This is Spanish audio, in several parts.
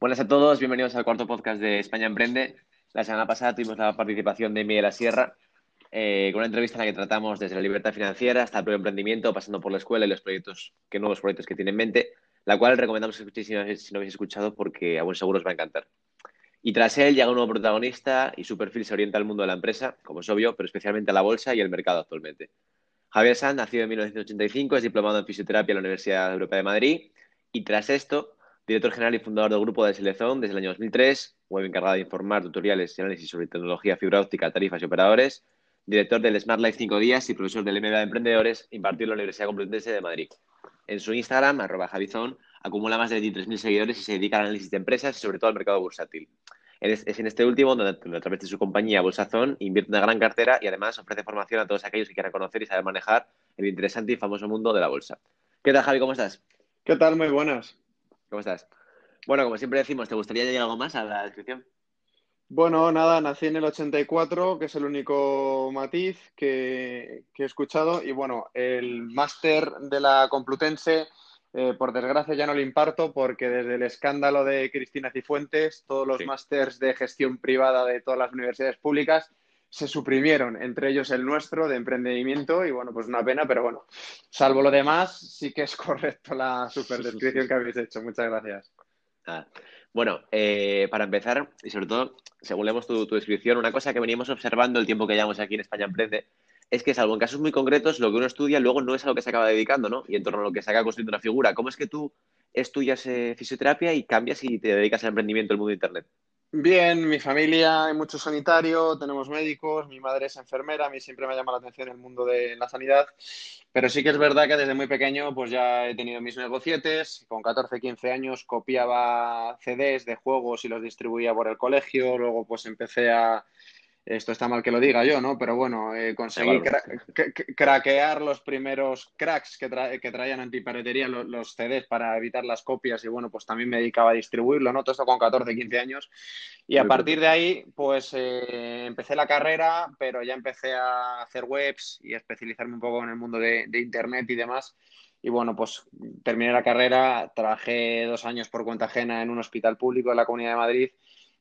Buenas a todos, bienvenidos al cuarto podcast de España Emprende. La semana pasada tuvimos la participación de Miguel Sierra eh, con una entrevista en la que tratamos desde la libertad financiera hasta el propio emprendimiento, pasando por la escuela y los proyectos, qué nuevos proyectos que tiene en mente, la cual recomendamos que escuchéis si no, si no habéis escuchado porque a buen seguro os va a encantar. Y tras él llega un nuevo protagonista y su perfil se orienta al mundo de la empresa, como es obvio, pero especialmente a la bolsa y el mercado actualmente. Javier Sanz, nacido en 1985, es diplomado en fisioterapia en la Universidad Europea de Madrid y tras esto director general y fundador del grupo de Selezón desde el año 2003, web encargada de informar, tutoriales y análisis sobre tecnología, fibra óptica, tarifas y operadores, director del Smart Life 5 días y profesor del MBA de Emprendedores, impartido en la Universidad Complutense de Madrid. En su Instagram, arroba Javizón, acumula más de 23.000 seguidores y se dedica al análisis de empresas y sobre todo al mercado bursátil. Es en este último donde, a través de su compañía Bolsazón, invierte una gran cartera y además ofrece formación a todos aquellos que quieran conocer y saber manejar el interesante y famoso mundo de la bolsa. ¿Qué tal, Javi? ¿Cómo estás? ¿Qué tal? Muy buenas. ¿Cómo estás? Bueno, como siempre decimos, ¿te gustaría añadir algo más a la descripción? Bueno, nada, nací en el 84, que es el único matiz que, he escuchado. Y bueno, el máster de la Complutense, eh, por desgracia ya no lo imparto porque desde el escándalo de Cristina Cifuentes, todos los másters de gestión privada de todas las universidades públicas se suprimieron, entre ellos el nuestro de emprendimiento y bueno, pues una pena, pero bueno, salvo lo demás, sí que es correcto la superdescripción que habéis hecho. Muchas gracias. Ah, bueno, eh, para empezar, y sobre todo, según leemos tu, tu, descripción, una cosa que veníamos observando el tiempo que llevamos aquí en España Emprende es que, salvo en casos muy concretos, lo que uno estudia luego no es a lo que se acaba dedicando, ¿no? Y en torno a lo que se acaba construyendo una figura. ¿Cómo es que tú estudias eh, fisioterapia y cambias y te dedicas al emprendimiento del mundo de Internet? Bien, mi familia hay mucho sanitario, tenemos médicos, mi madre es enfermera, a mí siempre me llama la atención el mundo de la sanidad, pero sí que es verdad que desde muy pequeño pues ya he tenido mis negocietes, con 14, 15 años copiaba CDs de juegos y los distribuía por el colegio, luego pues empecé a esto está mal que lo diga yo, ¿no? Pero bueno, eh, conseguí craquear los primeros cracks que, que traían antiparetería los, los, CDs para evitar las copias y bueno, pues también me dedicaba a distribuirlo, ¿no? Todo esto con 14, 15 años. Y a partir de ahí, pues eh, empecé la carrera, pero ya empecé a hacer webs y a especializarme un poco en el mundo de, de Internet y demás. Y bueno, pues terminé la carrera, trabajé dos años por cuenta ajena en un hospital público de la Comunidad de Madrid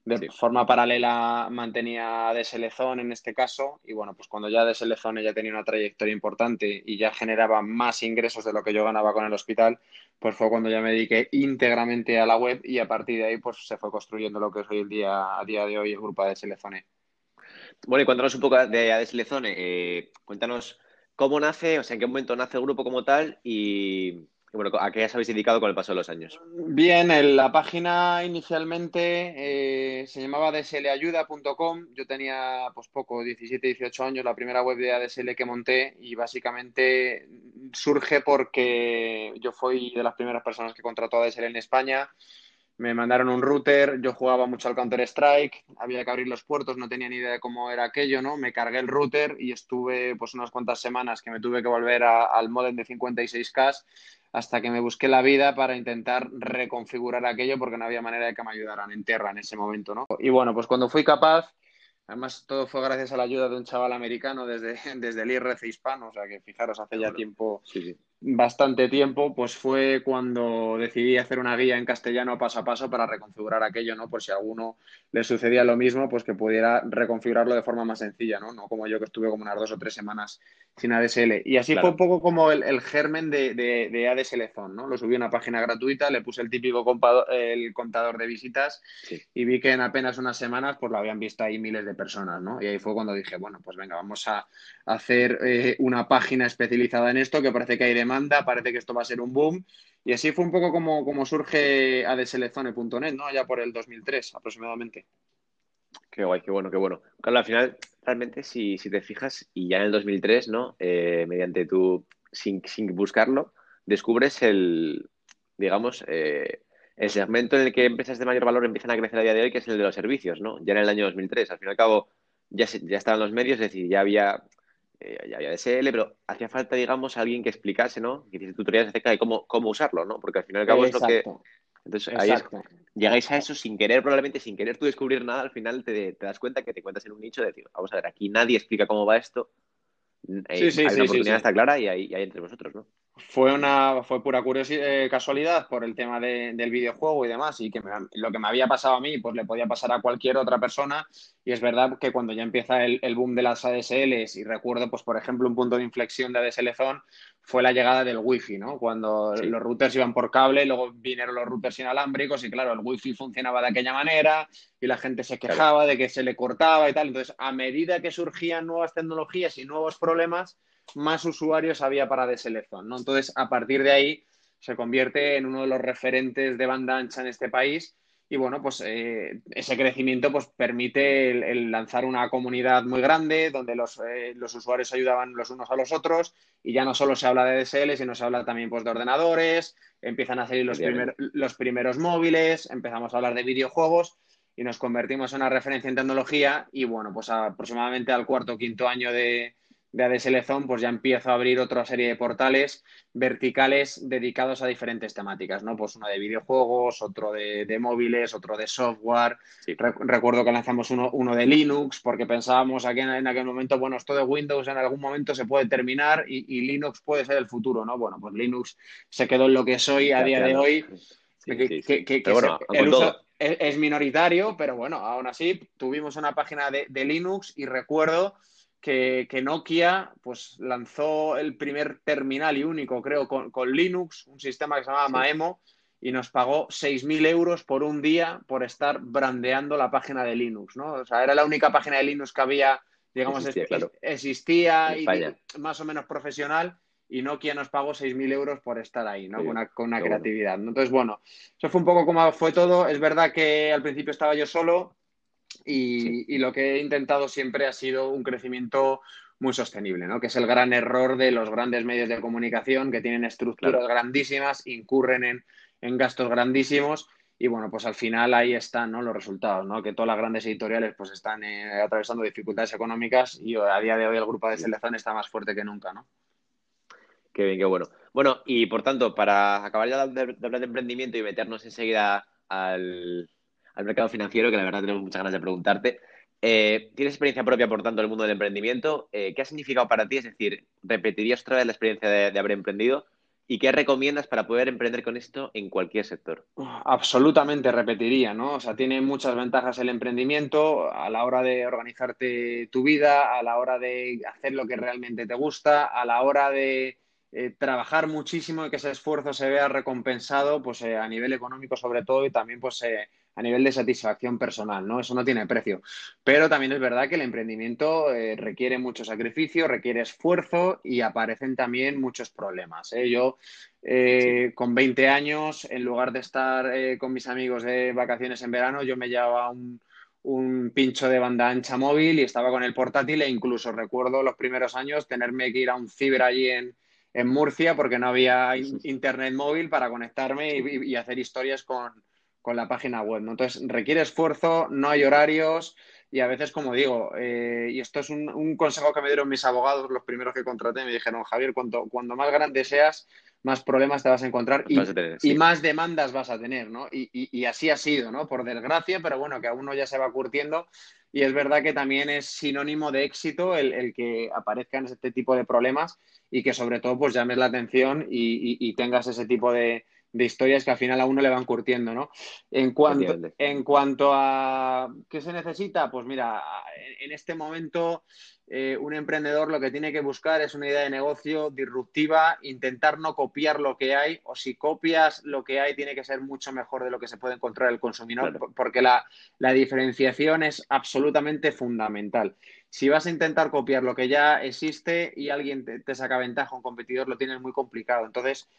de forma paralela mantenía de Selezón en este caso y bueno, pues cuando ya de Selezón ya tenía una trayectoria importante y ya generaba más ingresos de lo que yo ganaba con el hospital, pues fue cuando ya me dediqué íntegramente a la web y a partir de ahí pues se fue construyendo lo que es hoy el día, a día de hoy el grupo de Selezone. Bueno, y cuéntanos un poco de Adeselezone, eh, cuéntanos cómo nace, o sea, en qué momento nace el grupo como tal y bueno, ¿a qué os habéis dedicado con el paso de los años? Bien, la página inicialmente eh, se llamaba dslayuda.com. Yo tenía pues poco, 17, 18 años, la primera web de ADSL que monté y básicamente surge porque yo fui de las primeras personas que contrató ADSL en España. Me mandaron un router, yo jugaba mucho al Counter-Strike, había que abrir los puertos, no tenía ni idea de cómo era aquello, ¿no? Me cargué el router y estuve pues unas cuantas semanas que me tuve que volver al modem de 56K hasta que me busqué la vida para intentar reconfigurar aquello porque no había manera de que me ayudaran en tierra en ese momento, ¿no? Y bueno, pues cuando fui capaz, además todo fue gracias a la ayuda de un chaval americano desde, desde el IRC hispano, o sea que fijaros, hace ya tiempo sí, sí bastante tiempo, pues fue cuando decidí hacer una guía en castellano paso a paso para reconfigurar aquello, ¿no? Por si a alguno le sucedía lo mismo, pues que pudiera reconfigurarlo de forma más sencilla, ¿no? No como yo que estuve como unas dos o tres semanas sin ADSL. Y así fue un poco como el, germen de, de, ADSL Zone, ¿no? Lo subí a una página gratuita, le puse el típico el contador de visitas y vi que en apenas unas semanas pues lo habían visto ahí miles de personas, ¿no? Y ahí fue cuando dije, bueno, pues venga, vamos a hacer eh, una página especializada en esto que parece que hay de demanda, parece que esto va a ser un boom. Y así fue un poco como, como surge adeselezone.net, ¿no? Ya por el 2003 aproximadamente. Qué guay, qué bueno, qué bueno. Claro, al final, realmente, si, si te fijas, y ya en el 2003, ¿no? Eh, mediante tu, sin, sin, buscarlo, descubres el, digamos, eh, el segmento en el que empresas de mayor valor empiezan a crecer a día de hoy, que es el de los servicios, ¿no? Ya en el año 2003. Al fin y al cabo, ya, ya estaban los medios, es decir, ya había eh, ya había DSL, pero hacía falta, digamos, alguien que explicase, ¿no? Que hiciese tutoriales acerca de cómo, cómo usarlo, ¿no? Porque al final y al cabo es lo que... Entonces, ahí llegáis a eso sin querer, probablemente sin querer tú descubrir nada, al final te, te das cuenta que te cuentas en un nicho de decir, vamos a ver, aquí nadie explica cómo va esto, sí, sí, hay una oportunidad está clara y ahí, ahí entre vosotros, ¿no? fue una fue pura curiosidad, eh, casualidad por el tema de, del videojuego y demás y que lo que me había pasado a mí pues le podía pasar a cualquier otra persona y es verdad que cuando ya empieza el, el boom de las ADSLs y recuerdo pues por ejemplo un punto de inflexión de ADSL Zone fue la llegada del wifi no cuando sí. los routers iban por cable luego vinieron los routers inalámbricos y claro el wifi funcionaba de aquella manera y la gente se quejaba claro. de que se le cortaba y tal entonces a medida que surgían nuevas tecnologías y nuevos problemas más usuarios había para DSL ¿no? Entonces, a partir de ahí, se convierte en uno de los referentes de banda ancha en este país y bueno, pues eh, ese crecimiento pues, permite el, el, lanzar una comunidad muy grande donde los, eh, los, usuarios ayudaban los unos a los otros y ya no solo se habla de DSL, sino se habla también pues, de ordenadores, empiezan a salir los, primer, los primeros móviles, empezamos a hablar de videojuegos y nos convertimos en una referencia en tecnología y bueno, pues aproximadamente al cuarto o quinto año de, de ADSL Zone, pues ya empiezo a abrir otra serie de portales verticales dedicados a diferentes temáticas, ¿no? Pues uno de videojuegos, otro de, de móviles, otro de software. Sí. Re recuerdo que lanzamos uno, uno, de Linux porque pensábamos aquí en, en, aquel momento, bueno, esto de Windows en algún momento se puede terminar y, y, Linux puede ser el futuro, ¿no? Bueno, pues Linux se quedó en lo que soy a día de hoy. Sí, que, que, que, que bueno, se, el uso es, es, minoritario, pero bueno, aún así tuvimos una página de, de Linux y recuerdo que, que, Nokia pues, lanzó el primer terminal y único, creo, con, con Linux, un sistema que se llamaba sí. Maemo, y nos pagó 6.000 euros por un día por estar brandeando la página de Linux, ¿no? O sea, era la única página de Linux que había, digamos, existía, claro. existía y más o menos profesional y Nokia nos pagó 6.000 euros por estar ahí, ¿no? Sí, con una, con una creatividad. Bueno. Entonces, bueno, eso fue un poco como fue todo. Es verdad que al principio estaba yo solo, y, sí. y, lo que he intentado siempre ha sido un crecimiento muy sostenible, ¿no? que es el gran error de los grandes medios de comunicación que tienen estructuras claro. grandísimas, incurren en, en, gastos grandísimos y bueno, pues al final ahí están ¿no? los resultados, ¿no? que todas las grandes editoriales pues están eh, atravesando dificultades económicas y a día de hoy el grupo de selección está más fuerte que nunca. ¿no? Qué bien, qué bueno. Bueno, y por tanto, para acabar ya de, de hablar de emprendimiento y meternos enseguida al, al mercado financiero, que la verdad tenemos muchas ganas de preguntarte. Eh, ¿Tienes experiencia propia, por tanto, en el mundo del emprendimiento? Eh, ¿Qué ha significado para ti? Es decir, ¿repetirías otra vez la experiencia de, de, haber emprendido? ¿Y qué recomiendas para poder emprender con esto en cualquier sector? Absolutamente repetiría, ¿no? O sea, tiene muchas ventajas el emprendimiento a la hora de organizarte tu vida, a la hora de hacer lo que realmente te gusta, a la hora de eh, trabajar muchísimo y que ese esfuerzo se vea recompensado, pues a nivel económico sobre todo y también pues a nivel de satisfacción personal, ¿no? Eso no tiene precio. Pero también es verdad que el emprendimiento eh, requiere mucho sacrificio, requiere esfuerzo y aparecen también muchos problemas. ¿eh? Yo, eh, con 20 años, en lugar de estar con mis amigos de vacaciones en verano, yo me llevaba un, un pincho de banda ancha móvil y estaba con el portátil e incluso recuerdo los primeros años tenerme que ir a un ciber allí en, en Murcia porque no había internet móvil para conectarme y, y hacer historias con con la página web. ¿no? Entonces, requiere esfuerzo, no hay horarios y a veces, como digo, eh, y esto es un, un, consejo que me dieron mis abogados, los primeros que contraté, me dijeron, Javier, cuanto, cuando más grande seas, más problemas te vas a encontrar y, a tener, sí. y más demandas vas a tener, ¿no? Y, y, y, así ha sido, ¿no? Por desgracia, pero bueno, que a uno ya se va curtiendo y es verdad que también es sinónimo de éxito el, el que aparezcan este tipo de problemas y que sobre todo pues llames la atención y, tengas ese tipo de, de historias que al final a uno le van curtiendo, ¿no? En cuanto, en cuanto a qué se necesita, pues mira, en este momento eh, un emprendedor lo que tiene que buscar es una idea de negocio disruptiva, intentar no copiar lo que hay, o si copias lo que hay, tiene que ser mucho mejor de lo que se puede encontrar el consumidor, claro. porque la, la diferenciación es absolutamente fundamental. Si vas a intentar copiar lo que ya existe y alguien te, te saca ventaja, un competidor, lo tienes muy complicado. Entonces,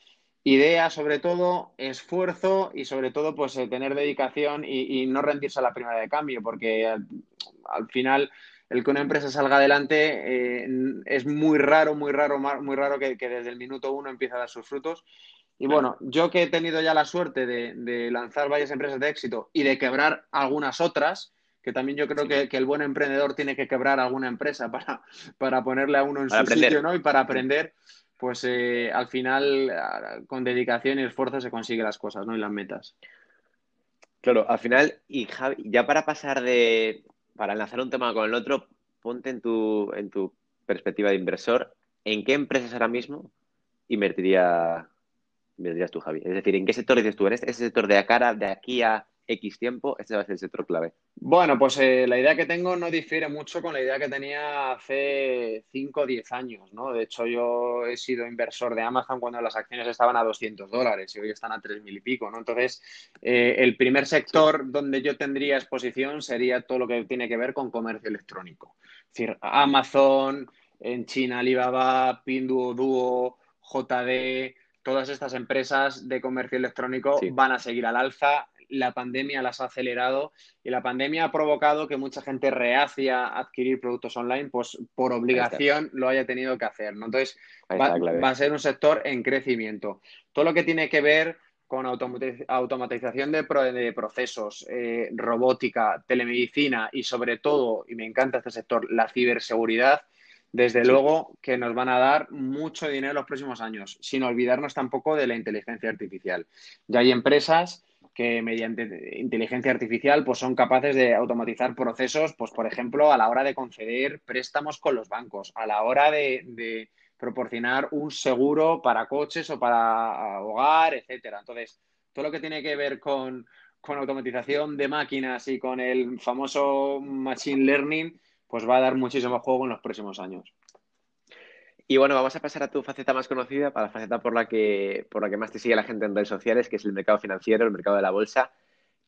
idea sobre todo, esfuerzo y sobre todo pues tener dedicación y, y, no rendirse a la primera de cambio, porque al, al final el que una empresa salga adelante eh, es muy raro, muy raro, muy raro que, que, desde el minuto uno empiece a dar sus frutos. Y bueno, yo que he tenido ya la suerte de, de lanzar varias empresas de éxito y de quebrar algunas otras, que también yo creo que, que, el buen emprendedor tiene que quebrar alguna empresa para, para ponerle a uno en para su aprender. sitio ¿no? y para aprender pues eh, al final con dedicación y esfuerzo se consiguen las cosas, ¿no? Y las metas. Claro, al final, y Javi, ya para pasar de, para enlazar un tema con el otro, ponte en tu, en tu perspectiva de inversor, ¿en qué empresas ahora mismo invertiría, invertirías tú, Javi? Es decir, ¿en qué sector dices tú? ¿En este, ese sector de cara, de aquí a X tiempo, este va a ser el sector clave. Bueno, pues eh, la idea que tengo no difiere mucho con la idea que tenía hace 5 o 10 años, ¿no? De hecho, yo he sido inversor de Amazon cuando las acciones estaban a 200 dólares y hoy están a 3.000 y pico, ¿no? Entonces, eh, el primer sector donde yo tendría exposición sería todo lo que tiene que ver con comercio electrónico. Es decir, Amazon, en China Alibaba, Pinduoduo, JD, todas estas empresas de comercio electrónico van a seguir al alza la pandemia las ha acelerado y la pandemia ha provocado que mucha gente reacia a adquirir productos online, pues por obligación lo haya tenido que hacer. ¿no? Entonces, va, a ser un sector en crecimiento. Todo lo que tiene que ver con automatización de, procesos, eh, robótica, telemedicina y sobre todo, y me encanta este sector, la ciberseguridad, desde luego que nos van a dar mucho dinero en los próximos años, sin olvidarnos tampoco de la inteligencia artificial. Ya hay empresas que mediante inteligencia artificial pues son capaces de automatizar procesos, pues por ejemplo, a la hora de conceder préstamos con los bancos, a la hora de, proporcionar un seguro para coches o para hogar, etcétera. Entonces, todo lo que tiene que ver con, con automatización de máquinas y con el famoso machine learning, pues va a dar muchísimo juego en los próximos años. Y bueno, vamos a pasar a tu faceta más conocida, para la faceta por la que, por la que más te sigue la gente en redes sociales, que es el mercado financiero, el mercado de la bolsa.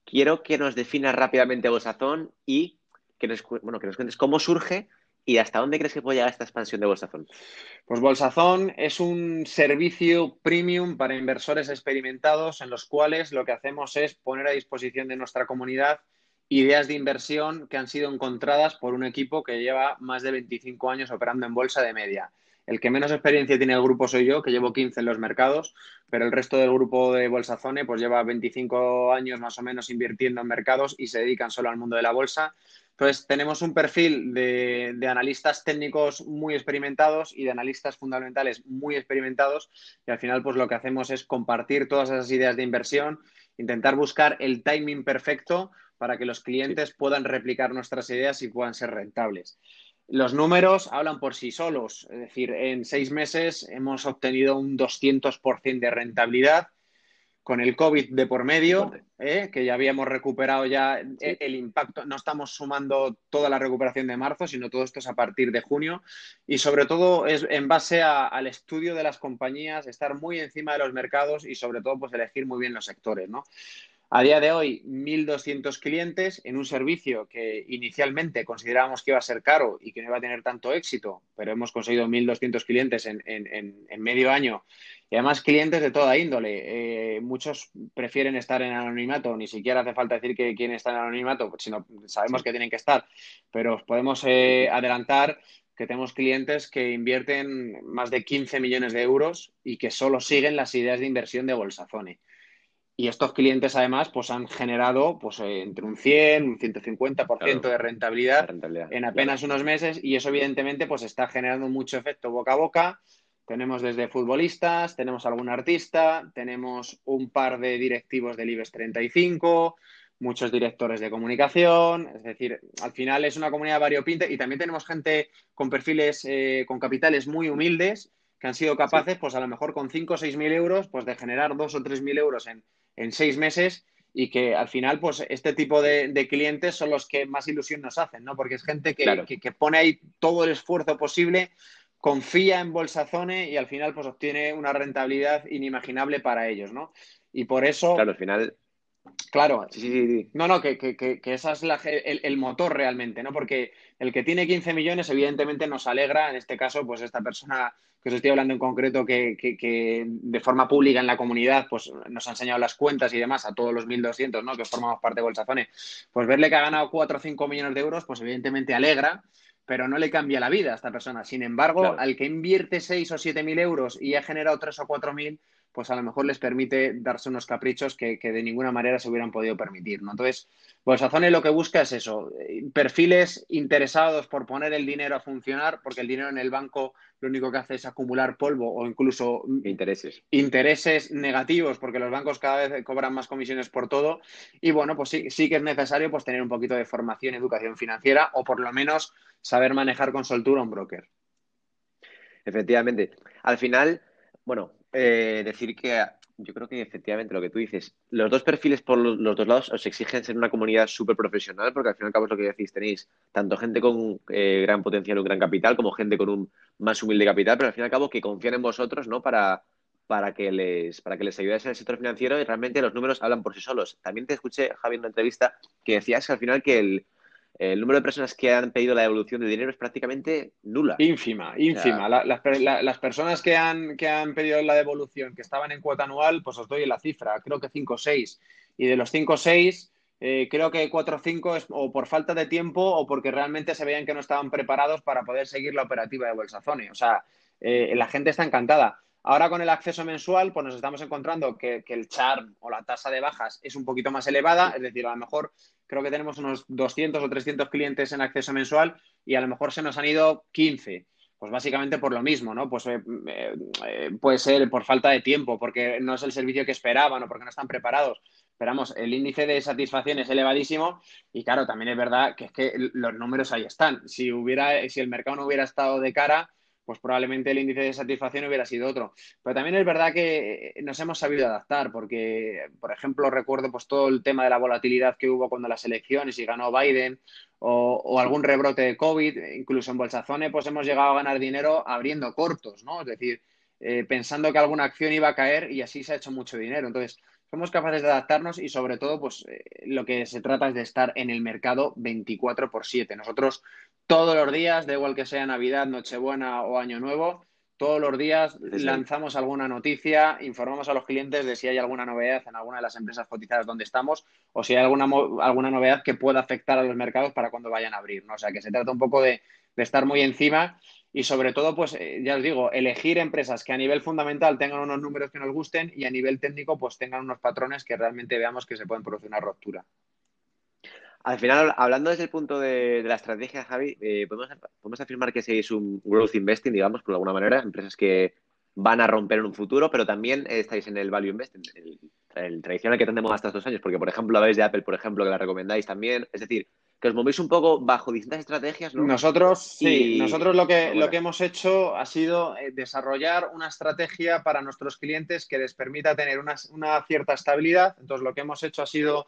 Quiero que nos definas rápidamente Bolsazón y que nos, bueno, que nos cuentes cómo surge y hasta dónde crees que puede llegar esta expansión de Bolsazón. Pues Bolsazón es un servicio premium para inversores experimentados en los cuales lo que hacemos es poner a disposición de nuestra comunidad ideas de inversión que han sido encontradas por un equipo que lleva más de 25 años operando en bolsa de media. El que menos experiencia tiene el grupo soy yo, que llevo 15 en los mercados, pero el resto del grupo de Bolsazone pues lleva 25 años más o menos invirtiendo en mercados y se dedican solo al mundo de la bolsa. Entonces, tenemos un perfil de, analistas técnicos muy experimentados y de analistas fundamentales muy experimentados y al final pues lo que hacemos es compartir todas esas ideas de inversión, intentar buscar el timing perfecto para que los clientes puedan replicar nuestras ideas y puedan ser rentables. Los números hablan por sí solos, es decir, en seis meses hemos obtenido un 200% de rentabilidad con el COVID de por medio, ¿eh? que ya habíamos recuperado ya el impacto, no estamos sumando toda la recuperación de marzo, sino todo esto es a partir de junio. Y sobre todo es en base al estudio de las compañías, estar muy encima de los mercados y sobre todo pues elegir muy bien los sectores, ¿no? A día de hoy, 1.200 clientes en un servicio que inicialmente considerábamos que iba a ser caro y que no iba a tener tanto éxito, pero hemos conseguido 1.200 clientes en, medio año y además clientes de toda índole. Eh, muchos prefieren estar en anonimato, ni siquiera hace falta decir que quieren estar en anonimato, sino sabemos que tienen que estar, pero os podemos eh, adelantar que tenemos clientes que invierten más de 15 millones de euros y que solo siguen las ideas de inversión de Bolsazone. Y estos clientes, además, pues han generado pues, eh, entre un 100, un 150% de rentabilidad, en apenas unos meses y eso, evidentemente, pues está generando mucho efecto boca a boca. Tenemos desde futbolistas, tenemos algún artista, tenemos un par de directivos del IBEX 35, muchos directores de comunicación, es decir, al final es una comunidad variopinta y también tenemos gente con perfiles, eh, con capitales muy humildes que han sido capaces, pues a lo mejor con 5 o 6 mil euros, pues de generar 2 o 3 mil euros en, en seis meses y que al final, pues este tipo de, clientes son los que más ilusión nos hacen, ¿no? Porque es gente que, que, pone ahí todo el esfuerzo posible, confía en Bolsazone y al final, pues obtiene una rentabilidad inimaginable para ellos, ¿no? Y por eso. Claro, al final. Claro, sí, sí, sí. no, no, que, que, que esa es la, el, el, motor realmente, ¿no? Porque el que tiene 15 millones, evidentemente nos alegra, en este caso, pues esta persona que os estoy hablando en concreto, que, de forma pública en la comunidad pues nos ha enseñado las cuentas y demás a todos los 1.200 ¿no? que formamos parte de Bolsazone, pues verle que ha ganado 4 o 5 millones de euros, pues evidentemente alegra, pero no le cambia la vida a esta persona. Sin embargo, al que invierte 6 o 7 mil euros y ha generado 3 o 4 mil, pues a lo mejor les permite darse unos caprichos que, de ninguna manera se hubieran podido permitir. ¿no? Entonces, Bolsazone lo que busca es eso, perfiles interesados por poner el dinero a funcionar, porque el dinero en el banco lo único que hace es acumular polvo o incluso intereses. Intereses negativos, porque los bancos cada vez cobran más comisiones por todo. Y bueno, pues sí, sí que es necesario pues, tener un poquito de formación, educación financiera o por lo menos saber manejar con soltura un broker. Efectivamente. Al final, Bueno, eh, decir que yo creo que efectivamente lo que tú dices, los dos perfiles por los, dos lados os exigen ser una comunidad súper profesional, porque al fin y al cabo es lo que decís, tenéis tanto gente con eh, gran potencial, un gran capital, como gente con un más humilde capital, pero al fin y al cabo que confían en vosotros, ¿no? Para, para que les, para que les ayudáis en el sector financiero y realmente los números hablan por sí solos. También te escuché, Javi, en una entrevista que decías que al final que el, el número de personas que han pedido la devolución de dinero es prácticamente nula. Ínfima, ínfima. las, personas que han, que han pedido la devolución, que estaban en cuota anual, pues os doy la cifra, creo que 5 o 6. Y de los 5 o 6, eh, creo que 4 o 5 es o por falta de tiempo o porque realmente se veían que no estaban preparados para poder seguir la operativa de Bolsazone. O sea, eh, la gente está encantada. Ahora con el acceso mensual, pues nos estamos encontrando que, el charm o la tasa de bajas es un poquito más elevada, es decir, a lo mejor creo que tenemos unos 200 o 300 clientes en acceso mensual y a lo mejor se nos han ido 15. Pues básicamente por lo mismo, ¿no? Pues eh, eh, puede ser por falta de tiempo, porque no es el servicio que esperaban o porque no están preparados. Esperamos, el índice de satisfacción es elevadísimo y claro, también es verdad que es que los números ahí están. Si hubiera, si el mercado no hubiera estado de cara, pues probablemente el índice de satisfacción hubiera sido otro. Pero también es verdad que nos hemos sabido adaptar, porque, por ejemplo, recuerdo pues todo el tema de la volatilidad que hubo cuando las elecciones y ganó Biden, o, algún rebrote de COVID, incluso en Bolsazone, pues hemos llegado a ganar dinero abriendo cortos, ¿no? Es decir, eh, pensando que alguna acción iba a caer y así se ha hecho mucho dinero. Entonces, somos capaces de adaptarnos y sobre todo, pues eh, lo que se trata es de estar en el mercado 24 por 7. Nosotros todos los días, da igual que sea Navidad, Nochebuena o Año Nuevo, todos los días lanzamos alguna noticia, informamos a los clientes de si hay alguna novedad en alguna de las empresas cotizadas donde estamos o si hay alguna, alguna novedad que pueda afectar a los mercados para cuando vayan a abrir. ¿no? O sea, que se trata un poco de, de estar muy encima y sobre todo, pues eh, ya os digo, elegir empresas que a nivel fundamental tengan unos números que nos gusten y a nivel técnico pues tengan unos patrones que realmente veamos que se pueden producir una ruptura. Al final, hablando desde el punto de, la estrategia, Javi, eh, ¿podemos, afirmar que seis un growth investing, digamos, por alguna manera, empresas que van a romper en un futuro, pero también estáis en el value investing, el, el tradicional que tenemos hasta estos años, porque, por ejemplo, habéis de Apple, por ejemplo, que la recomendáis también. Es decir, que os movéis un poco bajo distintas estrategias, ¿no? Nosotros, sí, nosotros lo que, lo que hemos hecho ha sido eh, desarrollar una estrategia para nuestros clientes que les permita tener una, cierta estabilidad. Entonces, lo que hemos hecho ha sido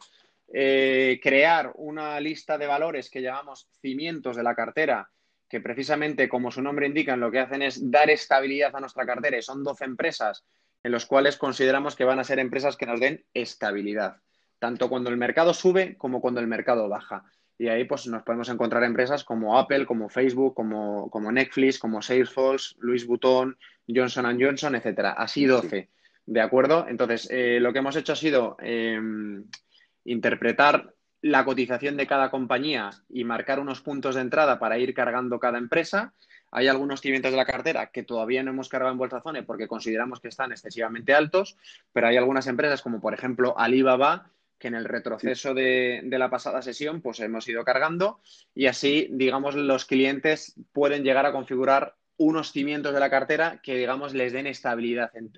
eh, crear una lista de valores que llamamos cimientos de la cartera, que precisamente, como su nombre indica, lo que hacen es dar estabilidad a nuestra cartera y son 12 empresas en los cuales consideramos que van a ser empresas que nos den estabilidad, tanto cuando el mercado sube como cuando el mercado baja. Y ahí pues nos podemos encontrar empresas como Apple, como Facebook, como, como Netflix, como Salesforce, Louis Vuitton, Johnson Johnson, etcétera. Así 12. ¿De acuerdo? Entonces, eh, lo que hemos hecho ha sido em, interpretar la cotización de cada compañía y marcar unos puntos de entrada para ir cargando cada empresa. Hay algunos cimientos de la cartera que todavía no hemos cargado en Bolsazone porque consideramos que están excesivamente altos, pero hay algunas empresas como por ejemplo Alibaba que en el retroceso de, la pasada sesión pues hemos ido cargando y así, digamos, los clientes pueden llegar a configurar unos cimientos de la cartera que, digamos, les den estabilidad en,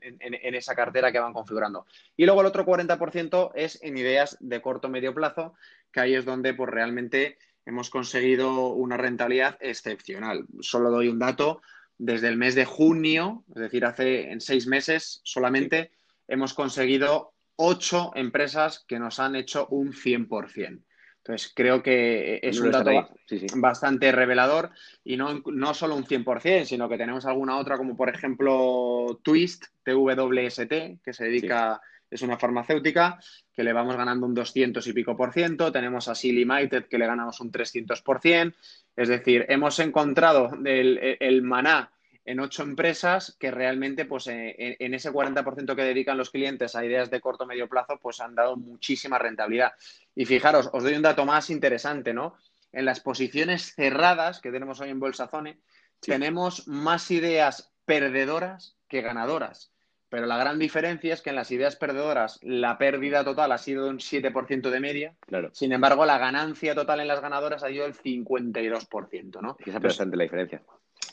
esa cartera que van configurando. Y luego el otro 40% es en ideas de corto medio plazo, que ahí es donde pues, realmente hemos conseguido una rentabilidad excepcional. Solo doy un dato. Desde el mes de junio, es decir, hace en seis meses solamente, hemos conseguido ocho empresas que nos han hecho un 100%. Entonces, creo que es un dato bastante revelador y no, no solo un 100%, sino que tenemos alguna otra, como por ejemplo Twist, TWST, que se dedica, es una farmacéutica, que le vamos ganando un 200 y pico por ciento. Tenemos a Limited, que le ganamos un 300 por ciento. Es decir, hemos encontrado el, el maná en ocho empresas que realmente, pues eh, en, ese 40% que dedican los clientes a ideas de corto o medio plazo, pues han dado muchísima rentabilidad. Y fijaros, os doy un dato más interesante, ¿no? En las posiciones cerradas que tenemos hoy en Bolsazone, tenemos más ideas perdedoras que ganadoras. Pero la gran diferencia es que en las ideas perdedoras la pérdida total ha sido un 7% de media. Claro. Sin embargo, la ganancia total en las ganadoras ha sido el 52%, ¿no? Es bastante la diferencia.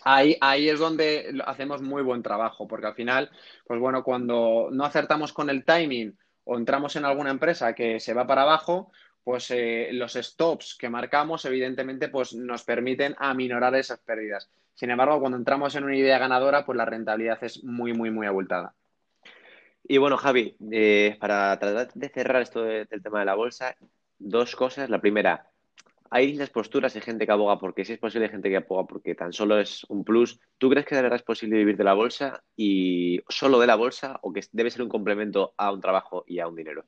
Ahí, es donde hacemos muy buen trabajo, porque al final, pues bueno, cuando no acertamos con el timing o entramos en alguna empresa que se va para abajo, pues eh, los stops que marcamos, evidentemente, pues nos permiten aminorar esas pérdidas. Sin embargo, cuando entramos en una idea ganadora, pues la rentabilidad es muy, muy, muy abultada. Y bueno, Javi, eh, para tratar de cerrar esto del tema de la bolsa, dos cosas. La primera, hay distintas posturas, hay gente que aboga porque sí es posible, hay gente que aboga porque tan solo es un plus. ¿Tú crees que de verdad es posible vivir de la bolsa y solo de la bolsa o que debe ser un complemento a un trabajo y a un dinero?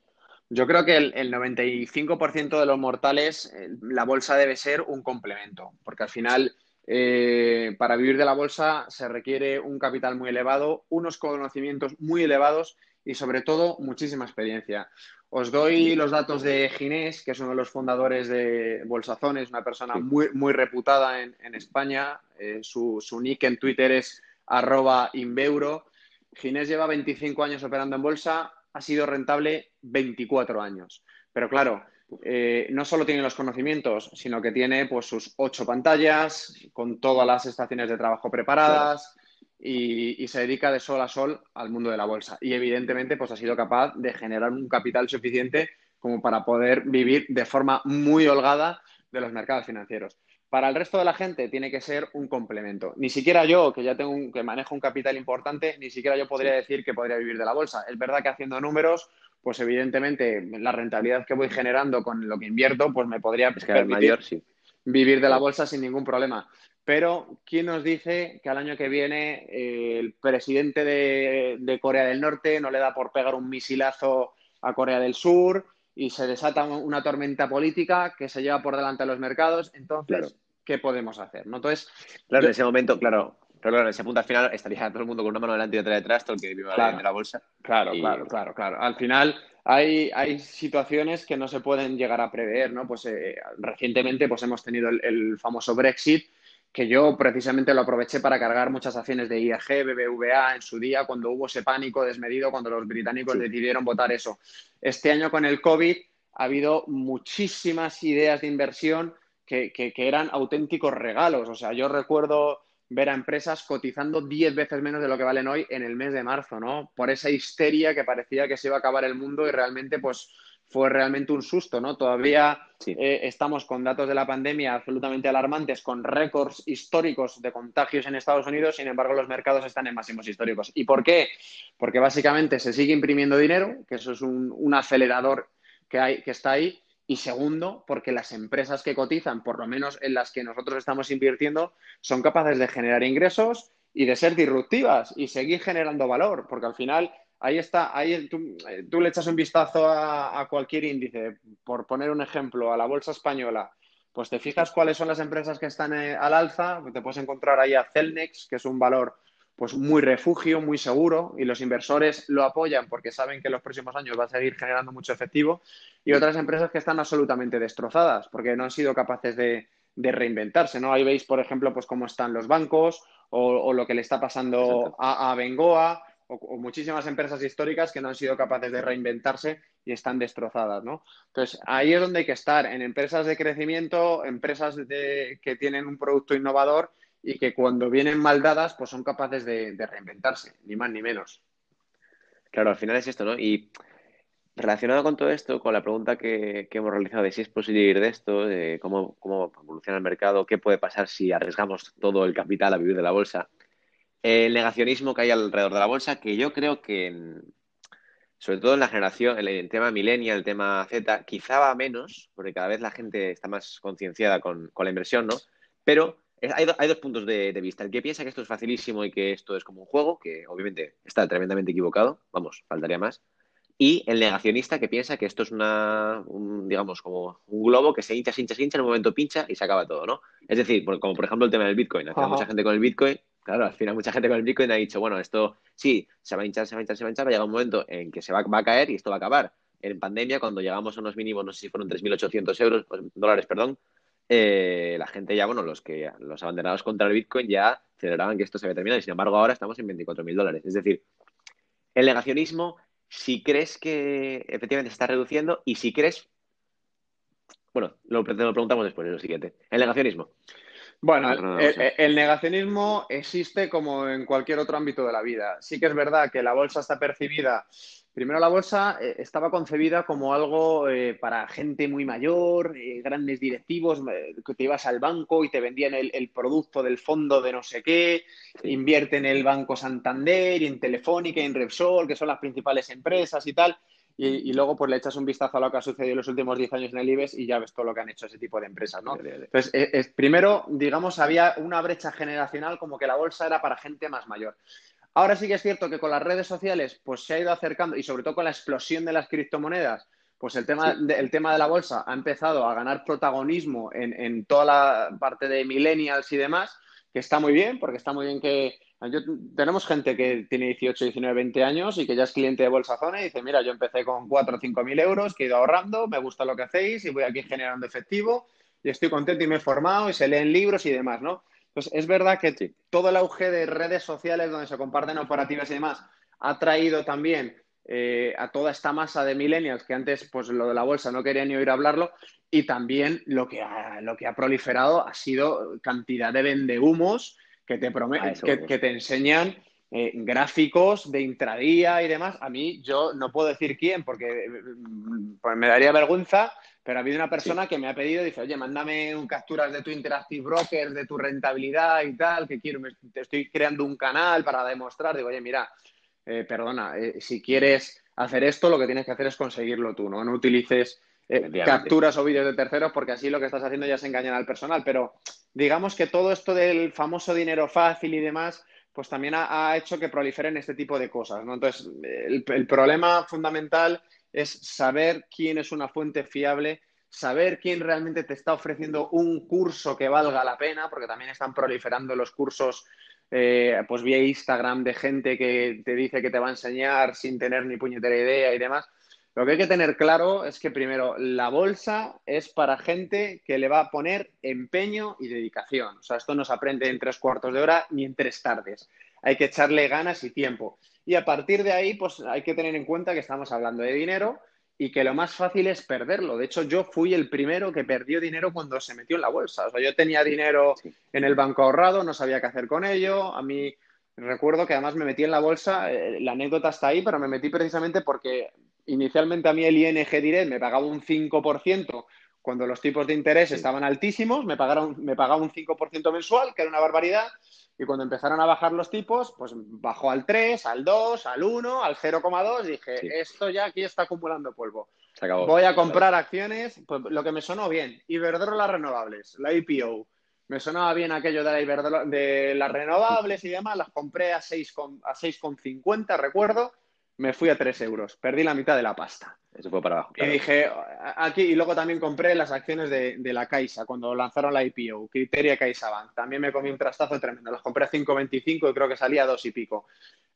Yo creo que el, 95% de los mortales, eh, la bolsa debe ser un complemento, porque al final, eh, para vivir de la bolsa se requiere un capital muy elevado, unos conocimientos muy elevados y sobre todo muchísima experiencia. Os doy los datos de Ginés, que es uno de los fundadores de Bolsazones, una persona muy, muy reputada en, España. Eh, su, su, nick en Twitter es arroba inbeuro. Ginés lleva 25 años operando en bolsa, ha sido rentable 24 años. Pero claro, eh, no solo tiene los conocimientos, sino que tiene pues sus ocho pantallas, con todas las estaciones de trabajo preparadas y, se dedica de sol a sol al mundo de la bolsa. Y evidentemente pues ha sido capaz de generar un capital suficiente como para poder vivir de forma muy holgada de los mercados financieros. Para el resto de la gente tiene que ser un complemento. Ni siquiera yo, que ya tengo un, que manejo un capital importante, ni siquiera yo podría decir que podría vivir de la bolsa. Es verdad que haciendo números, pues evidentemente la rentabilidad que voy generando con lo que invierto, pues me podría mayor, sí. vivir de la bolsa sin ningún problema. Pero, ¿quién nos dice que al año que viene eh, el presidente de, de, Corea del Norte no le da por pegar un misilazo a Corea del Sur y se desata una tormenta política que se lleva por delante a los mercados. Entonces, ¿qué podemos hacer? ¿no? Entonces, claro, en ese momento, claro, claro, en ese punto al final estaría todo el mundo con una mano delante y otra detrás, todo el que viva de la bolsa. Claro, claro, claro, claro. Al final hay, hay situaciones que no se pueden llegar a prever, ¿no? Pues eh, recientemente pues hemos tenido el famoso Brexit, que yo precisamente lo aproveché para cargar muchas acciones de IAG, BBVA en su día, cuando hubo ese pánico desmedido, cuando los británicos decidieron votar eso. Este año con el COVID ha habido muchísimas ideas de inversión que, eran auténticos regalos. O sea, yo recuerdo ver a empresas cotizando 10 veces menos de lo que valen hoy en el mes de marzo, ¿no? Por esa histeria que parecía que se iba a acabar el mundo y realmente, pues, fue realmente un susto, ¿no? Todavía eh, estamos con datos de la pandemia absolutamente alarmantes, con récords históricos de contagios en Estados Unidos, sin embargo los mercados están en máximos históricos. ¿Y por qué? Porque básicamente se sigue imprimiendo dinero, que eso es un, acelerador que, hay, que está ahí, y segundo, porque las empresas que cotizan, por lo menos en las que nosotros estamos invirtiendo, son capaces de generar ingresos y de ser disruptivas y seguir generando valor, porque al final ahí está, ahí tú, le echas un vistazo a, cualquier índice, por poner un ejemplo, a la bolsa española, pues te fijas cuáles son las empresas que están eh, al alza, te puedes encontrar ahí a Celnex, que es un valor pues muy refugio, muy seguro, y los inversores lo apoyan porque saben que en los próximos años va a seguir generando mucho efectivo, y otras empresas que están absolutamente destrozadas porque no han sido capaces de, reinventarse, ¿no? Ahí veis, por ejemplo, pues cómo están los bancos o, lo que le está pasando a, a Bengoa, o, muchísimas empresas históricas que no han sido capaces de reinventarse y están destrozadas, ¿no? Entonces, ahí es donde hay que estar, en empresas de crecimiento, empresas que tienen un producto innovador y que cuando vienen mal dadas, pues son capaces de, reinventarse, ni más ni menos. Claro, al final es esto, ¿no? Y relacionado con todo esto, con la pregunta que, hemos realizado de si es posible vivir de esto, de cómo, cómo evoluciona el mercado, qué puede pasar si arriesgamos todo el capital a vivir de la bolsa, el negacionismo que hay alrededor de la bolsa, que yo creo que, sobre todo en la generación, en el tema millennial, el tema Z, quizá va menos, porque cada vez la gente está más concienciada con, la inversión, ¿no? Pero hay, dos puntos de, vista. El que piensa que esto es facilísimo y que esto es como un juego, que obviamente está tremendamente equivocado, vamos, faltaría más. Y el negacionista que piensa que esto es una, digamos, como un globo que se hincha, se hincha, se hincha, en un momento pincha y se acaba todo, ¿no? Es decir, como por ejemplo el tema del Bitcoin. Mucha gente con el Bitcoin Claro, al final mucha gente con el Bitcoin ha dicho, bueno, esto sí, se va a hinchar, se va a hinchar, se va a hinchar, va a llegar un momento en que se va, a caer y esto va a acabar. En pandemia, cuando llegamos a unos mínimos, no sé si fueron 3.800 euros, pues, dólares, perdón, eh, la gente ya, bueno, los que los abanderados contra el Bitcoin ya celebraban que esto se había terminado y sin embargo ahora estamos en 24.000 dólares. Es decir, el negacionismo, si crees que efectivamente se está reduciendo y si crees, bueno, lo, lo preguntamos después, es lo siguiente, el negacionismo. Bueno, el, negacionismo existe como en cualquier otro ámbito de la vida. Sí que es verdad que la bolsa está percibida Primero la bolsa eh, estaba concebida como algo eh, para gente muy mayor, eh, grandes directivos, que te ibas al banco y te vendían el, producto del fondo de no sé qué, invierte en el Banco Santander y en Telefónica y en Repsol, que son las principales empresas y tal. Y, luego pues le echas un vistazo a lo que ha sucedido en los últimos 10 años en el IBEX y ya ves todo lo que han hecho ese tipo de empresas, ¿no? Entonces, primero, digamos, había una brecha generacional como que la bolsa era para gente más mayor. Ahora sí que es cierto que con las redes sociales pues se ha ido acercando y sobre todo con la explosión de las criptomonedas, pues el tema, de, tema de la bolsa ha empezado a ganar protagonismo en, toda la parte de millennials y demás, que está muy bien, porque está muy bien que... tenemos gente que tiene 18, 19, 20 años y que ya es cliente de Bolsa Zone y dice, mira, yo empecé con 4 o 5 mil euros, que he ido ahorrando, me gusta lo que hacéis y voy aquí generando efectivo y estoy contento y me he formado y se leen libros y demás, ¿no? Pues es verdad que todo el auge de redes sociales donde se comparten operativas y demás ha traído también eh, a toda esta masa de millennials que antes, pues lo de la bolsa no querían ni oír hablarlo, y también lo que ha, lo que ha proliferado ha sido cantidad de vendehumos que te, que, te enseñan eh, gráficos de intradía y demás. A mí, yo no puedo decir quién porque mm, pues me daría vergüenza, pero ha habido una persona que me ha pedido, dice, oye, mándame un capturas de tu Interactive Broker, de tu rentabilidad y tal, que quiero, te estoy creando un canal para demostrar. Digo, oye, mira, eh, perdona, eh, si quieres hacer esto, lo que tienes que hacer es conseguirlo tú, ¿no? No utilices eh, capturas o vídeos de terceros porque así lo que estás haciendo ya es engañar al personal. Pero digamos que todo esto del famoso dinero fácil y demás, pues también ha, hecho que proliferen este tipo de cosas, ¿no? Entonces, el problema fundamental es saber quién es una fuente fiable, saber quién realmente te está ofreciendo un curso que valga la pena, porque también están proliferando los cursos eh, pues vía Instagram de gente que te dice que te va a enseñar sin tener ni puñetera idea y demás. Lo que hay que tener claro es que primero la bolsa es para gente que le va a poner empeño y dedicación. O sea, esto no se aprende en tres cuartos de hora ni en tres tardes. Hay que echarle ganas y tiempo. Y a partir de ahí, pues hay que tener en cuenta que estamos hablando de dinero y que lo más fácil es perderlo. De hecho, yo fui el primero que perdió dinero cuando se metió en la bolsa. O sea, yo tenía dinero en el banco ahorrado, no sabía qué hacer con ello. A mí recuerdo que además me metí en la bolsa, eh, la anécdota está ahí, pero me metí precisamente porque inicialmente a mí el ING Direct me pagaba un 5% cuando los tipos de interés estaban altísimos, me, pagaron, me pagaba un 5% mensual, que era una barbaridad. Y cuando empezaron a bajar los tipos, pues bajó al 3, al 2, al 1, al 0,2. Dije, esto ya aquí está acumulando polvo. Voy a comprar acciones, pues lo que me sonó bien. Iberdrola Renovables, la IPO. Me sonaba bien aquello de, la de las renovables y demás. Las compré a 6,50, a recuerdo. Me fui a 3 euros. Perdí la mitad de la pasta. Eso fue para abajo. Y dije, aquí, y luego también compré las acciones de, la Caixa cuando lanzaron la IPO, Criteria CaixaBank. También me comí un trastazo tremendo. Las compré a 5.25 y creo que salía a 2 y pico.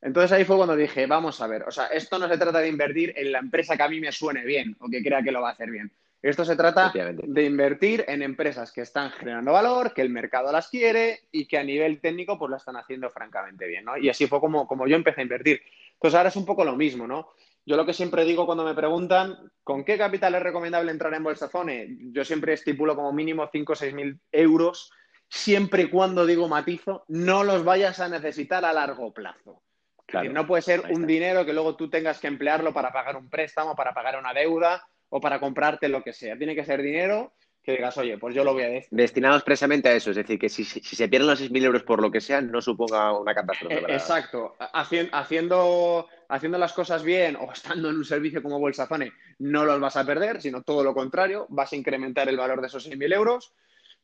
Entonces ahí fue cuando dije, vamos a ver, o sea, esto no se trata de invertir en la empresa que a mí me suene bien o que crea que lo va a hacer bien. Esto se trata de invertir en empresas que están generando valor, que el mercado las quiere y que a nivel técnico pues lo están haciendo francamente bien, ¿no? Y así fue como, como yo empecé a invertir. Entonces ahora es un poco lo mismo, ¿no? Yo lo que siempre digo cuando me preguntan con qué capital es recomendable entrar en Bolsa Zone, yo siempre estipulo como mínimo 5 o 6 mil euros, siempre y cuando digo matizo, no los vayas a necesitar a largo plazo. no puede ser un dinero que luego tú tengas que emplearlo para pagar un préstamo, para pagar una deuda o para comprarte lo que sea. Tiene que ser dinero que digas, oye, pues yo lo voy a decir. Destinados expresamente a eso, es decir, que si, se pierden los 6.000 euros por lo que sea, no suponga una catástrofe. Eh, exacto. haciendo, haciendo las cosas bien o estando en un servicio como Bolsafone, no los vas a perder, sino todo lo contrario, vas a incrementar el valor de esos 6.000 euros.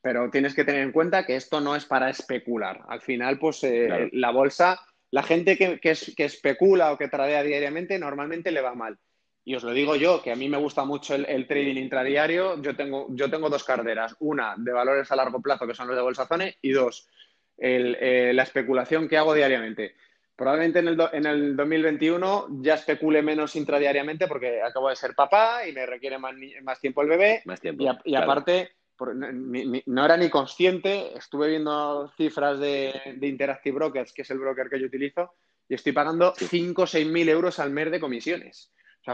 Pero tienes que tener en cuenta que esto no es para especular. Al final, pues eh, la bolsa, la gente que, que, que especula o que tradea diariamente, normalmente le va mal y os lo digo yo, que a mí me gusta mucho el, trading intradiario. Yo tengo, yo tengo dos carteras. Una de valores a largo plazo, que son los de Bolsazone, y dos, eh, la especulación que hago diariamente. Probablemente en el, en el 2021 ya especule menos intradiariamente porque acabo de ser papá y me requiere más, más tiempo el bebé. Más tiempo. Y, aparte, no era ni consciente, estuve viendo cifras de, Interactive Brokers, que es el broker que yo utilizo, y estoy pagando 5 o 6 mil euros al mes de comisiones.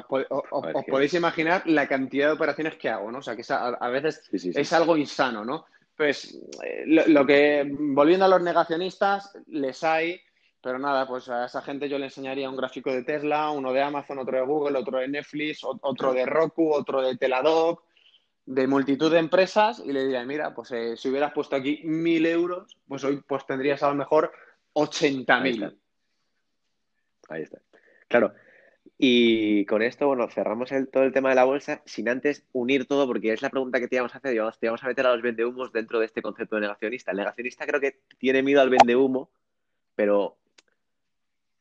Os, podéis imaginar la cantidad de operaciones que hago, ¿no? O sea, que a, veces es algo insano, ¿no? Pues eh, lo, que, volviendo a los negacionistas, les hay, pero nada, pues a esa gente yo le enseñaría un gráfico de Tesla, uno de Amazon, otro de Google, otro de Netflix, otro de Roku, otro de Teladoc, de multitud de empresas y le diría, mira, pues eh, si hubieras puesto aquí mil euros, pues hoy pues tendrías a lo mejor 80 mil. Ahí está. Claro. Y con esto, bueno, cerramos el, todo el tema de la bolsa sin antes unir todo, porque es la pregunta que te íbamos a hacer. Digamos, te vamos a meter a los vendehumos dentro de este concepto de negacionista. El negacionista creo que tiene miedo al vendehumo, pero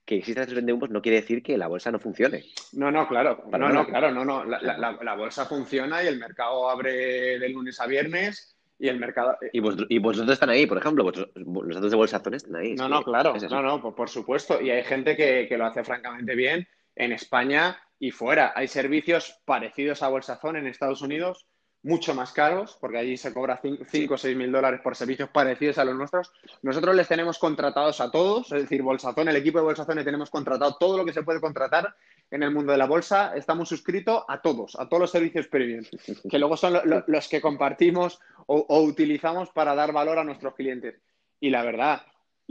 que existan estos vendehumos no quiere decir que la bolsa no funcione. No, no, claro. no, no, claro, no, no. La, bolsa funciona y el mercado abre de lunes a viernes y el mercado. Y, vosotros, están ahí, por ejemplo, los datos de bolsazón están ahí. No, no, claro. No, no, por, supuesto. Y hay gente que, lo hace francamente bien en España y fuera. Hay servicios parecidos a Bolsazón en Estados Unidos mucho más caros, porque allí se cobra 5 o 6 mil dólares por servicios parecidos a los nuestros. Nosotros les tenemos contratados a todos, es decir, Bolsazón, el equipo de Bolsazón, le tenemos contratado todo lo que se puede contratar en el mundo de la bolsa. Estamos suscritos a todos, a todos los servicios premium, que luego son los que compartimos o, utilizamos para dar valor a nuestros clientes. Y la verdad,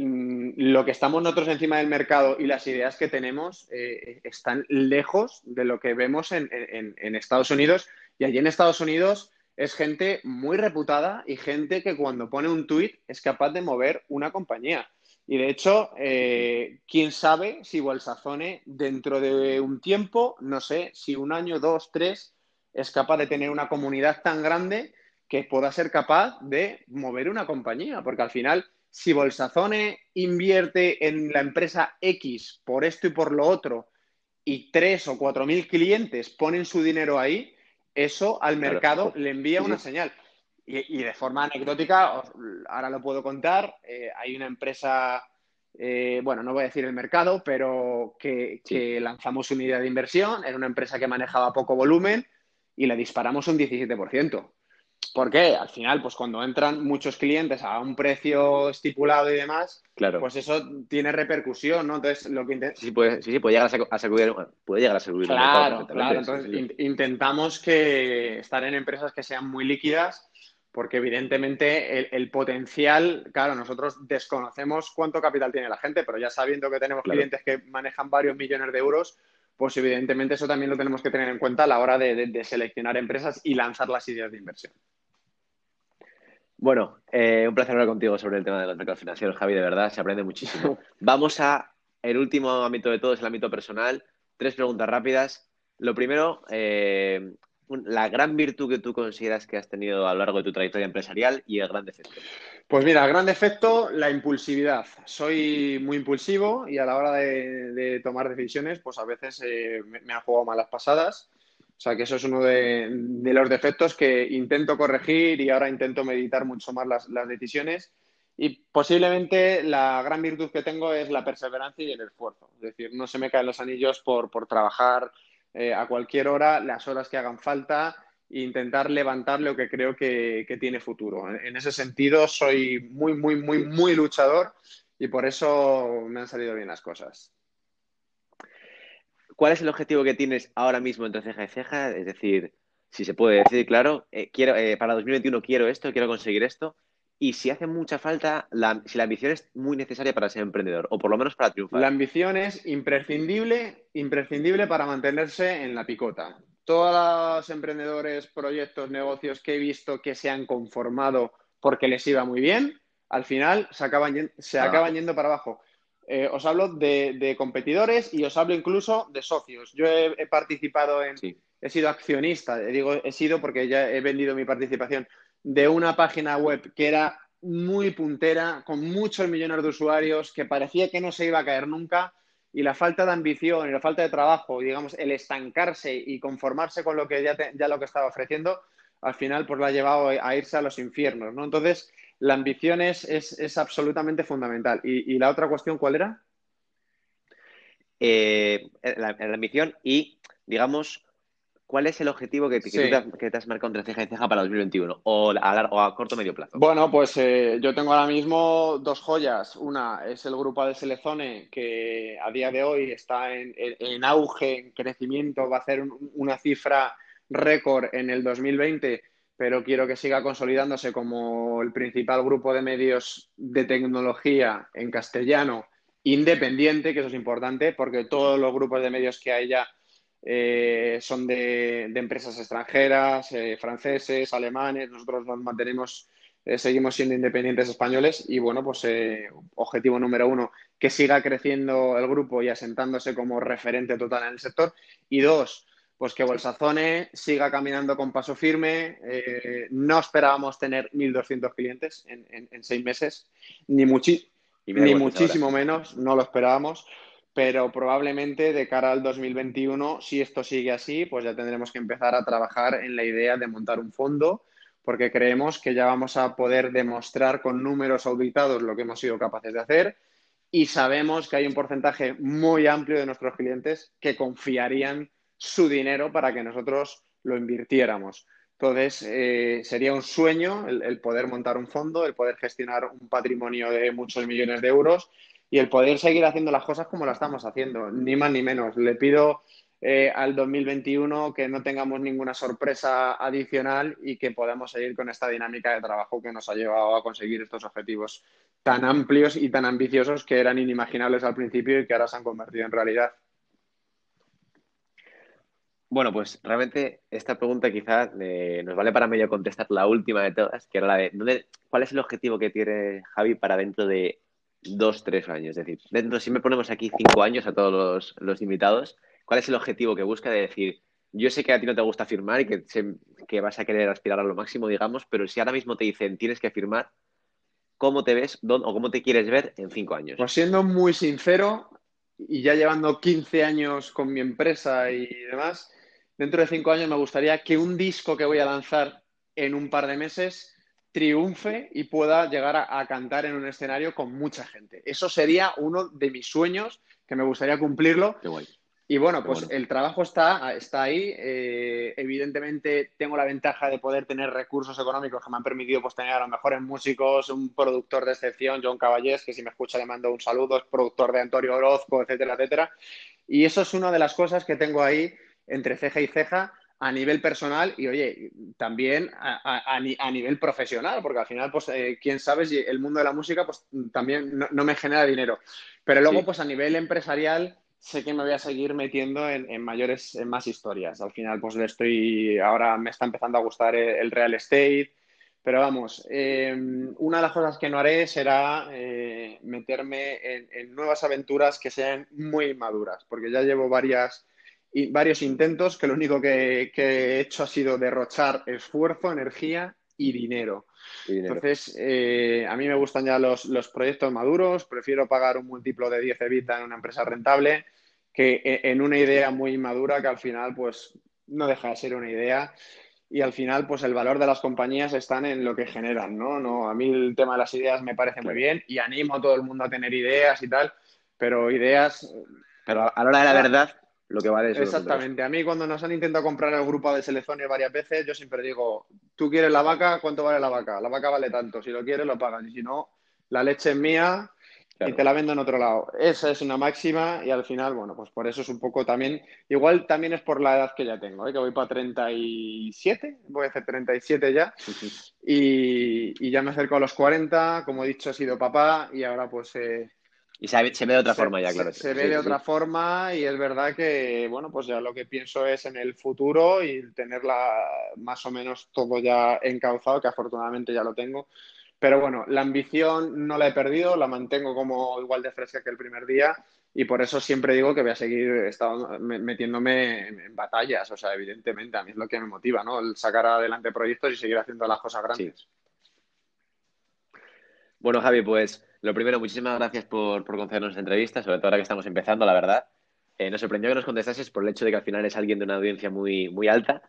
lo que estamos nosotros encima del mercado y las ideas que tenemos eh, están lejos de lo que vemos en, en Estados Unidos y allí en Estados Unidos es gente muy reputada y gente que cuando pone un tuit es capaz de mover una compañía. Y de hecho, eh, quién sabe si Bolsazone dentro de un tiempo, no sé, si un año, dos, tres, es capaz de tener una comunidad tan grande que pueda ser capaz de mover una compañía. Porque al final, si Bolsazone invierte en la empresa X por esto y por lo otro, y tres o cuatro mil clientes ponen su dinero ahí, eso al mercado le envía una señal. Y, de forma anecdótica, ahora lo puedo contar, eh, hay una empresa, eh, bueno, no voy a decir el mercado, pero que, que, lanzamos una idea de inversión, era una empresa que manejaba poco volumen y le disparamos un 17%. ¿Por qué? Al final, pues cuando entran muchos clientes a un precio estipulado y demás, claro. pues eso tiene repercusión, ¿no? Entonces, lo que sí, puede, sí, puede llegar a, sacudir, puede llegar a sacudir. Claro, claro. Entonces, intentamos que estar en empresas que sean muy líquidas, porque evidentemente el, potencial, claro, nosotros desconocemos cuánto capital tiene la gente, pero ya sabiendo que tenemos clientes que manejan varios millones de euros, pues evidentemente eso también lo tenemos que tener en cuenta a la hora de, seleccionar empresas y lanzar las ideas de inversión. Bueno, eh, un placer hablar contigo sobre el tema de los mercados financieros, Javi, de verdad, se aprende muchísimo. Vamos a el último ámbito de todo, es el ámbito personal. Tres preguntas rápidas. Lo primero, eh, la gran virtud que tú consideras que has tenido a lo largo de tu trayectoria empresarial y el gran defecto. Pues mira, gran defecto, la impulsividad. Soy muy impulsivo y a la hora de, tomar decisiones, pues a veces eh, me, han jugado malas pasadas. O sea que eso es uno de, los defectos que intento corregir y ahora intento meditar mucho más las, decisiones. Y posiblemente la gran virtud que tengo es la perseverancia y el esfuerzo. Es decir, no se me caen los anillos por, por trabajar eh, a cualquier hora, las horas que hagan falta, e intentar levantar lo que creo que, tiene futuro. En, ese sentido, soy muy, muy, muy, muy luchador y por eso me han salido bien las cosas. ¿Cuál es el objetivo que tienes ahora mismo entre ceja y ceja? Es decir, si se puede decir, claro, eh, quiero, eh, para 2021 quiero esto, quiero conseguir esto, y si hace mucha falta, si la ambición es muy necesaria para ser emprendedor, o por lo menos para triunfar. La ambición es imprescindible, imprescindible para mantenerse en la picota. Todos los emprendedores, proyectos, negocios que he visto que se han conformado porque les iba muy bien, al final se acaban, se ah. acaban yendo para abajo. Eh, os hablo de, competidores y os hablo incluso de socios. Yo he, participado en, he sido accionista, digo he sido porque ya he vendido mi participación de una página web que era muy puntera, con muchos millones de usuarios, que parecía que no se iba a caer nunca, y la falta de ambición y la falta de trabajo, digamos, el estancarse y conformarse con lo que ya, ya lo que estaba ofreciendo, al final pues lo ha llevado a irse a los infiernos, ¿no? Entonces, la ambición es, es, absolutamente fundamental. ¿Y, la otra cuestión cuál era? Eh, la ambición y, digamos, ¿Cuál es el objetivo que, te, has marcado entre ceja y ceja para 2021? ¿O a, o a corto o medio plazo? Bueno, pues eh, yo tengo ahora mismo dos joyas. Una es el grupo de Selezone, que a día de hoy está en, auge, en crecimiento, va a hacer una cifra récord en el 2020, pero quiero que siga consolidándose como el principal grupo de medios de tecnología en castellano independiente, que eso es importante, porque todos los grupos de medios que hay ya eh, son de, empresas extranjeras, eh, franceses, alemanes, nosotros nos mantenemos, eh, seguimos siendo independientes españoles y bueno, pues objetivo número uno, que siga creciendo el grupo y asentándose como referente total en el sector. Y dos, pues que Bolsazone siga caminando con paso firme. no esperábamos tener 1.200 clientes en, seis meses, ni, ni muchísimo menos, no lo esperábamos pero probablemente de cara al 2021, si esto sigue así, pues ya tendremos que empezar a trabajar en la idea de montar un fondo, porque creemos que ya vamos a poder demostrar con números auditados lo que hemos sido capaces de hacer y sabemos que hay un porcentaje muy amplio de nuestros clientes que confiarían su dinero para que nosotros lo invirtiéramos. Entonces, eh, sería un sueño el, poder montar un fondo, el poder gestionar un patrimonio de muchos millones de euros y el poder seguir haciendo las cosas como las estamos haciendo, ni más ni menos. Le pido eh, al 2021 que no tengamos ninguna sorpresa adicional y que podamos seguir con esta dinámica de trabajo que nos ha llevado a conseguir estos objetivos tan amplios y tan ambiciosos que eran inimaginables al principio y que ahora se han convertido en realidad. Bueno, pues realmente esta pregunta quizás nos vale para medio contestar la última de todas, que era la de ¿cuál es el objetivo que tiene Javi para dentro de dos, tres años. Es decir, dentro, si me ponemos aquí cinco años a todos los, invitados, ¿cuál es el objetivo que busca de decir, yo sé que a ti no te gusta firmar y que, que vas a querer aspirar a lo máximo, digamos, pero si ahora mismo te dicen tienes que firmar, ¿cómo te ves o cómo te quieres ver en cinco años? Pues siendo muy sincero y ya llevando 15 años con mi empresa y demás, dentro de cinco años me gustaría que un disco que voy a lanzar en un par de meses triunfe y pueda llegar a, cantar en un escenario con mucha gente. Eso sería uno de mis sueños que me gustaría cumplirlo. Qué guay. Y bueno, pues el trabajo está, está ahí. Eh, evidentemente tengo la ventaja de poder tener recursos económicos que me han permitido pues, tener a los mejores músicos, un productor de excepción, John Caballés, que si me escucha le mando un saludo, es productor de Antonio Orozco, etcétera, etcétera. Y eso es una de las cosas que tengo ahí entre ceja y ceja a nivel personal y, oye, también a, nivel profesional, porque al final, pues, eh, quién sabe si el mundo de la música, pues, también no, me genera dinero. Pero luego, pues, a nivel empresarial, sé que me voy a seguir metiendo en, mayores, en más historias. Al final, pues, le estoy, ahora me está empezando a gustar el, real estate. Pero vamos, eh, una de las cosas que no haré será eh, meterme en, en nuevas aventuras que sean muy maduras, porque ya llevo varias y varios intentos que lo único que, he hecho ha sido derrochar esfuerzo, energía y dinero. Entonces, eh, a mí me gustan ya los, proyectos maduros, prefiero pagar un múltiplo de 10 EBITDA en una empresa rentable que e, en una idea muy madura que al final pues no deja de ser una idea y al final pues el valor de las compañías están en lo que generan, ¿no? no a mí el tema de las ideas me parece muy bien y animo a todo el mundo a tener ideas y tal, pero ideas... Pero a la hora de la verdad, lo que vale Exactamente. A mí cuando nos han intentado comprar el grupo de selecciones varias veces, yo siempre digo, tú quieres la vaca, ¿cuánto vale la vaca? La vaca vale tanto, si lo quieres lo pagas y si no, la leche es mía y te la vendo en otro lado. Esa es una máxima y al final, bueno, pues por eso es un poco también, igual también es por la edad que ya tengo, ¿eh? que voy para 37, voy a hacer 37 ya y, y ya me acerco a los 40, como he dicho he sido papá y ahora pues... Eh, y se, ve de otra forma ya, claro. Se, ve de otra forma y es verdad que, bueno, pues ya lo que pienso es en el futuro y tenerla más o menos todo ya encauzado, que afortunadamente ya lo tengo. Pero bueno, la ambición no la he perdido, la mantengo como igual de fresca que el primer día y por eso siempre digo que voy a seguir metiéndome en, batallas. O sea, evidentemente, a mí es lo que me motiva, ¿no? El sacar adelante proyectos y seguir haciendo las cosas grandes. Bueno, Javi, pues lo primero, muchísimas gracias por, por concedernos esta entrevista, sobre todo ahora que estamos empezando, la verdad. Eh, nos sorprendió que nos contestases por el hecho de que al final es alguien de una audiencia muy, muy alta.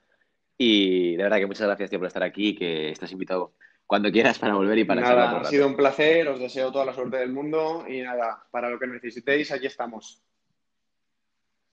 Y de verdad que muchas gracias, tío, por estar aquí y que estás invitado cuando quieras para volver y para Nada, ha sido un placer, os deseo toda la suerte del mundo y nada, para lo que necesitéis, aquí estamos.